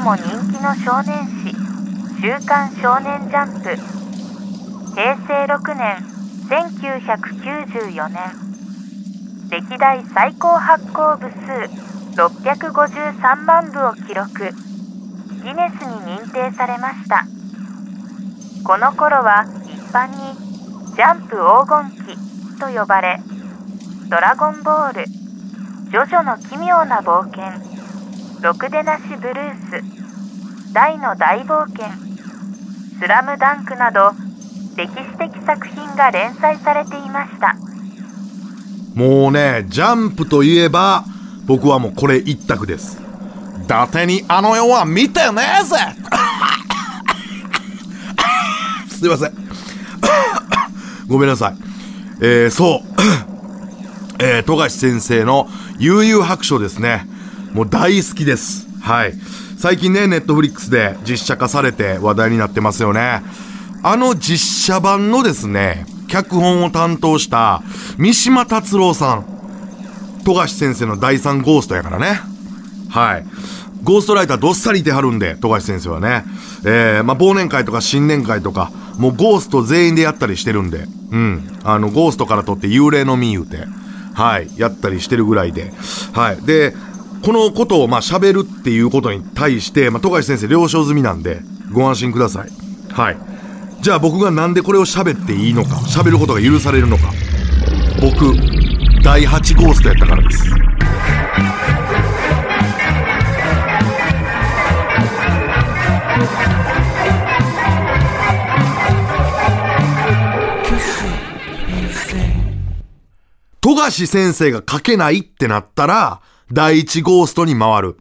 今も人気の少年誌「週刊少年ジャンプ」平成6年1994年。歴代最高発行部数653万部を記録。ギネスに認定されました。この頃は一般にジャンプ黄金期と呼ばれドラゴンボールジョジョの奇妙な冒険ろくでなしブルース。大の大冒険。スラムダンクなど歴史的作品が連載されていました。もうねジャンプといえば僕はもうこれ一択です。伊達にあの世は見てねえぜ。すいません。ごめんなさい。えー、そう。えー、富樫先生の悠々白書ですね。もう大好きです。はい。最近ねネットフリックスで実写化されて話題になってますよね。あの実写版のですね脚本を担当した三島達郎さん。富樫先生の第3ゴーストやからね。はい。ゴーストライターどっさりいてはるんで、富樫先生はね。えー、まあ、忘年会とか新年会とか、もうゴースト全員でやったりしてるんで、うん。あの、ゴーストからとって幽霊のみ言うて、はい、やったりしてるぐらいで、はい。で、このことをまあ喋るっていうことに対して、まあ、富樫先生了承済みなんで、ご安心ください。はい。じゃあ僕がなんでこれを喋っていいのか、喋ることが許されるのか。僕、第8ゴーストやったからです。富樫先生が書けないってなったら、第1ゴーストに回る。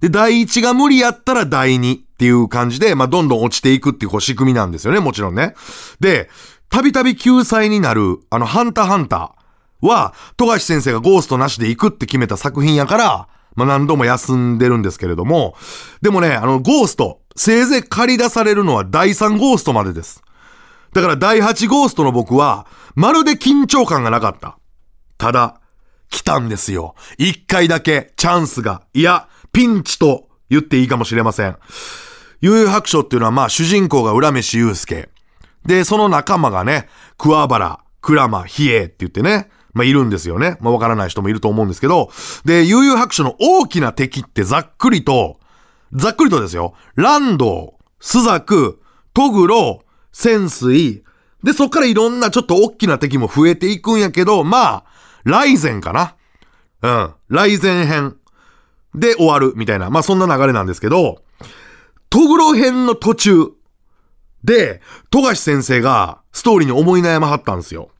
で、第1が無理やったら第2っていう感じで、まあ、どんどん落ちていくっていうこう仕組みなんですよね、もちろんね。で、たびたび救済になる、あの、ハンターハンターは、富樫先生がゴーストなしで行くって決めた作品やから、まあ、何度も休んでるんですけれども、でもね、あの、ゴースト、せいぜい借り出されるのは第3ゴーストまでです。だから第8ゴーストの僕は、まるで緊張感がなかった。ただ、来たんですよ。一回だけチャンスが、いや、ピンチと言っていいかもしれません。悠々白書っていうのはまあ主人公が浦飯祐介。で、その仲間がね、桑原、鞍馬、比叡って言ってね、まあいるんですよね。まあわからない人もいると思うんですけど、で、悠々白書の大きな敵ってざっくりと、ざっくりとですよ。蘭道、朱雀、トグロ、潜水、で、そっからいろんなちょっと大きな敵も増えていくんやけど、まあ、ライゼンかな？うん。ライゼン編で終わるみたいな。まあそんな流れなんですけど、トグロ編の途中で、富樫先生がストーリーに思い悩まはったんですよ。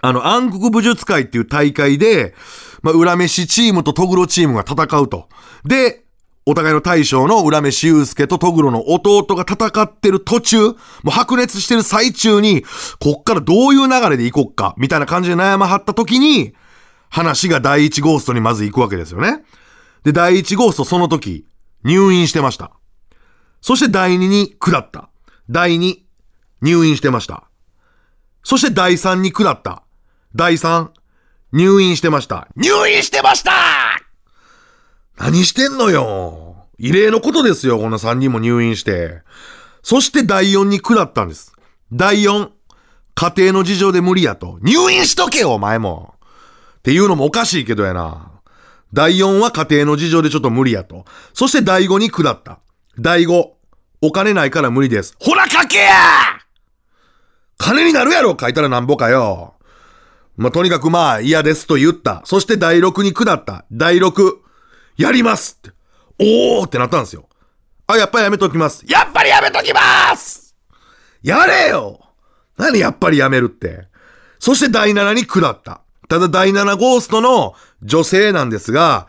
あの、暗黒武術会っていう大会で、まあ、裏飯チームとトグロチームが戦うと。で、お互いの大将の裏飯祐介とトグロの弟が戦ってる途中、もう白熱してる最中に、こっからどういう流れで行こっか、みたいな感じで悩まはった時に、話が第一ゴーストにまず行くわけですよね。で、第一ゴーストその時、入院してました。そして第二に下った。第二、入院してました。そして第三に下った。第三、入院してました。入院してました何してんのよ。異例のことですよ、こんな3人も入院して。そして第4に下ったんです。第4、家庭の事情で無理やと。入院しとけよ、お前も。っていうのもおかしいけどやな。第4は家庭の事情でちょっと無理やと。そして第5に下った。第5、お金ないから無理です。ほら書けや金になるやろ書いたらなんぼかよ。まあ、とにかくまあ嫌ですと言った。そして第6に下った。第6、やりますって。おーってなったんですよ。あ、やっぱりやめときます。やっぱりやめときますやれよ何やっぱりやめるって。そして第7に下った。ただ第7ゴーストの女性なんですが、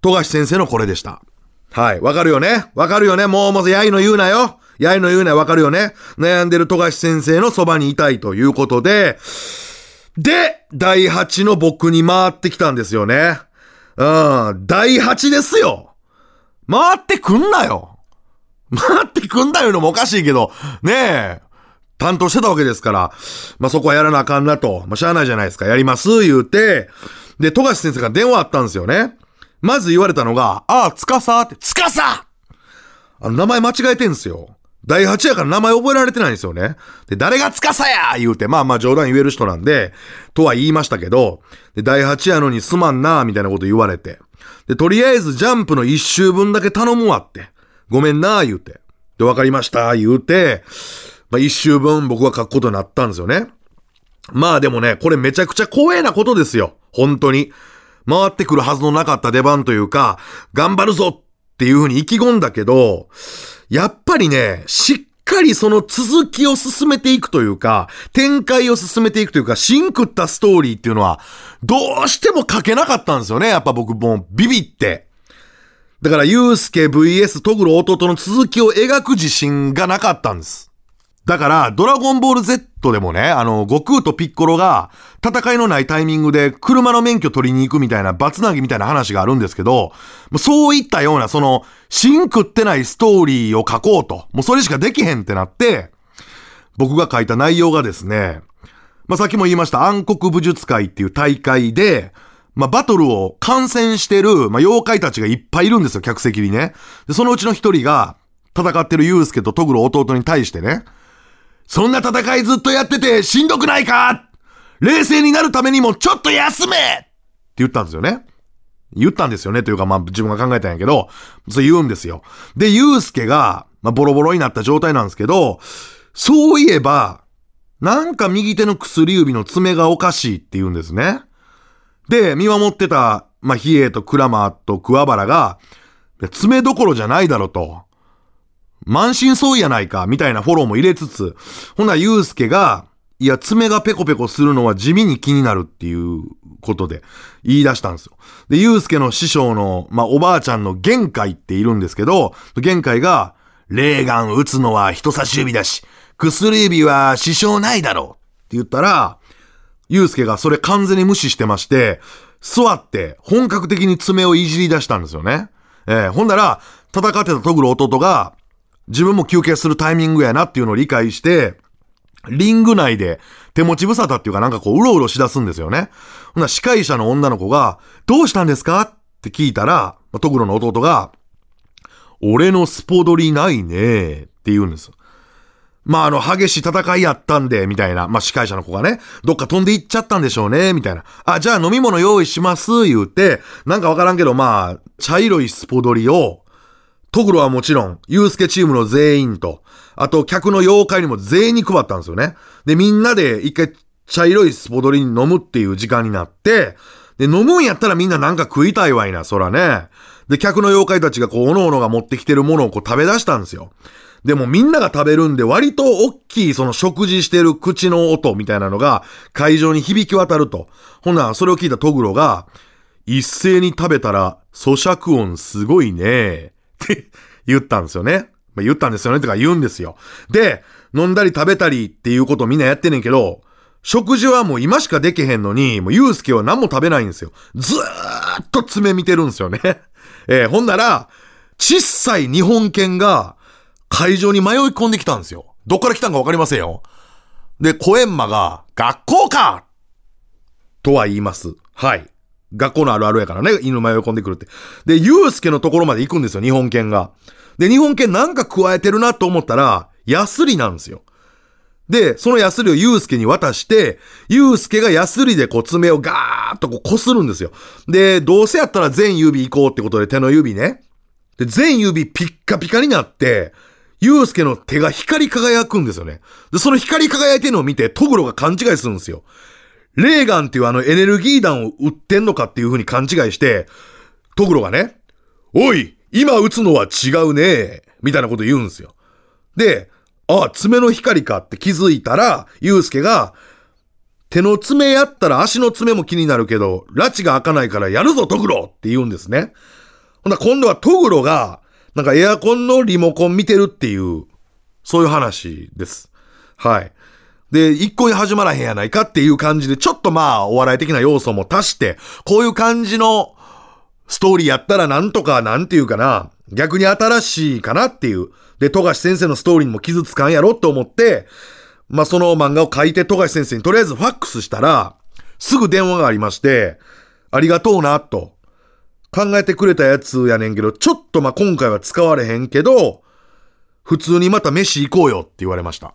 富樫先生のこれでした。はい。わかるよね？わかるよね？もうもうやいの言うなよやいの言うなよわかるよね？悩んでる富樫先生のそばにいたいということで、で、第8の僕に回ってきたんですよね。うん、第8ですよ。回ってくんなよ。回ってくんなよのもおかしいけど、ねえ、担当してたわけですから、まあ、そこはやらなあかんなと。まあ、しゃあないじゃないですか。やります、言うて、で、富樫先生が電話あったんですよね。まず言われたのが、ああ、つかさって、つかさあの、名前間違えてんすよ。第8やから名前覚えられてないんですよね。で、誰が司や言うて、まあまあ冗談言える人なんで、とは言いましたけど、で、第8やのにすまんなみたいなこと言われて。で、とりあえずジャンプの1周分だけ頼むわって。ごめんな言うて。で、わかりました言うて、まあ1周分僕は書くことになったんですよね。まあでもね、これめちゃくちゃ光栄なことですよ。本当に。回ってくるはずのなかった出番というか、頑張るぞっていうふうに意気込んだけど、やっぱりね、しっかりその続きを進めていくというか、展開を進めていくというか、シンクったストーリーっていうのは、どうしても書けなかったんですよね。やっぱ僕もうビビって。だから、ゆうすけ VS トグロ弟の続きを描く自信がなかったんです。だから、ドラゴンボール Z でもね、あの、悟空とピッコロが、戦いのないタイミングで車の免許取りに行くみたいな、バツナギみたいな話があるんですけど、そういったような、その、シンクってないストーリーを書こうと。もうそれしかできへんってなって、僕が書いた内容がですね、まあ、さっきも言いました暗黒武術会っていう大会で、まあ、バトルを観戦してる、まあ、妖怪たちがいっぱいいるんですよ、客席にね。で、そのうちの一人が、戦ってるユウスケとトグロ弟に対してね、そんな戦いずっとやっててしんどくないか？冷静になるためにもちょっと休めって言ったんですよね。言ったんですよねというかまあ自分が考えたんやけど、そう言うんですよ。で、ゆうすけが、まあボロボロになった状態なんですけど、そういえば、なんか右手の薬指の爪がおかしいって言うんですね。で、見守ってた、まあ、比叡とクラマーと桑原が、爪どころじゃないだろと。満身創痍やないか、みたいなフォローも入れつつ、ほな、ゆうすけが、いや、爪がペコペコするのは地味に気になるっていうことで言い出したんですよ。で、ゆうすけの師匠の、まあ、おばあちゃんの玄海っているんですけど、玄海が、レーガン打つのは人差し指だし、薬指は支障ないだろうって言ったら、ゆうすけがそれ完全に無視してまして、座って本格的に爪をいじり出したんですよね。えー、ほんなら、戦ってたトグル弟が、自分も休憩するタイミングやなっていうのを理解して、リング内で手持ち無沙汰っていうかなんかこううろうろしだすんですよね。ほな、司会者の女の子が、どうしたんですかって聞いたら、まあトグロの弟が、俺のスポドリないねって言うんです。まあ、あの、激しい戦いやったんで、みたいな。まあ、司会者の子がね、どっか飛んで行っちゃったんでしょうね、みたいな。あ、じゃあ飲み物用意します、言うて、なんかわからんけど、まあ、茶色いスポドリを、トグロはもちろん、ユースケチームの全員と、あと客の妖怪にも全員に配ったんですよね。で、みんなで一回茶色いスポドリに飲むっていう時間になって、で、飲むんやったらみんななんか食いたいわいな、そらね。で、客の妖怪たちがこう、おのおのが持ってきてるものをこう食べ出したんですよ。でもみんなが食べるんで割と大きいその食事してる口の音みたいなのが会場に響き渡ると。ほな、それを聞いたトグロが、一斉に食べたら咀嚼音すごいね。って言ったんですよね。まあ、言ったんですよねとか言うんですよ。で、飲んだり食べたりっていうことみんなやってんねんけど、食事はもう今しかできへんのに、もうゆうすけは何も食べないんですよ。ずーっと爪見てるんですよね。えー、ほんなら、小さい日本犬が会場に迷い込んできたんですよ。どっから来たんかわかりませんよ。で、コエンマが、学校かとは言います。はい。学校のあるあるやからね、犬迷い込んでくるって。で、ゆうすけのところまで行くんですよ、日本犬が。で、日本犬なんか加えてるなと思ったら、ヤスリなんですよ。で、そのヤスリをユうスケに渡して、ユうスケがヤスリでこう爪をガーッとこう擦るんですよ。で、どうせやったら全指行こうってことで手の指ね。で、全指ピッカピカになって、ユうスケの手が光り輝くんですよね。で、その光り輝いてるのを見て、トグロが勘違いするんですよ。レーガンっていうあのエネルギー弾を撃ってんのかっていう風に勘違いして、トグロがね、おい今撃つのは違うねみたいなこと言うんですよ。で、ああ、爪の光かって気づいたら、ユうスケが、手の爪やったら足の爪も気になるけど、拉致が開かないからやるぞトグロって言うんですね。ほんな今度はトグロが、なんかエアコンのリモコン見てるっていう、そういう話です。はい。で、一向に始まらへんやないかっていう感じで、ちょっとまあ、お笑い的な要素も足して、こういう感じのストーリーやったらなんとか、なんていうかな、逆に新しいかなっていう。で、富樫先生のストーリーにも傷つかんやろって思って、まあ、その漫画を書いて富樫先生にとりあえずファックスしたら、すぐ電話がありまして、ありがとうな、と。考えてくれたやつやねんけど、ちょっとまあ、今回は使われへんけど、普通にまた飯行こうよって言われました。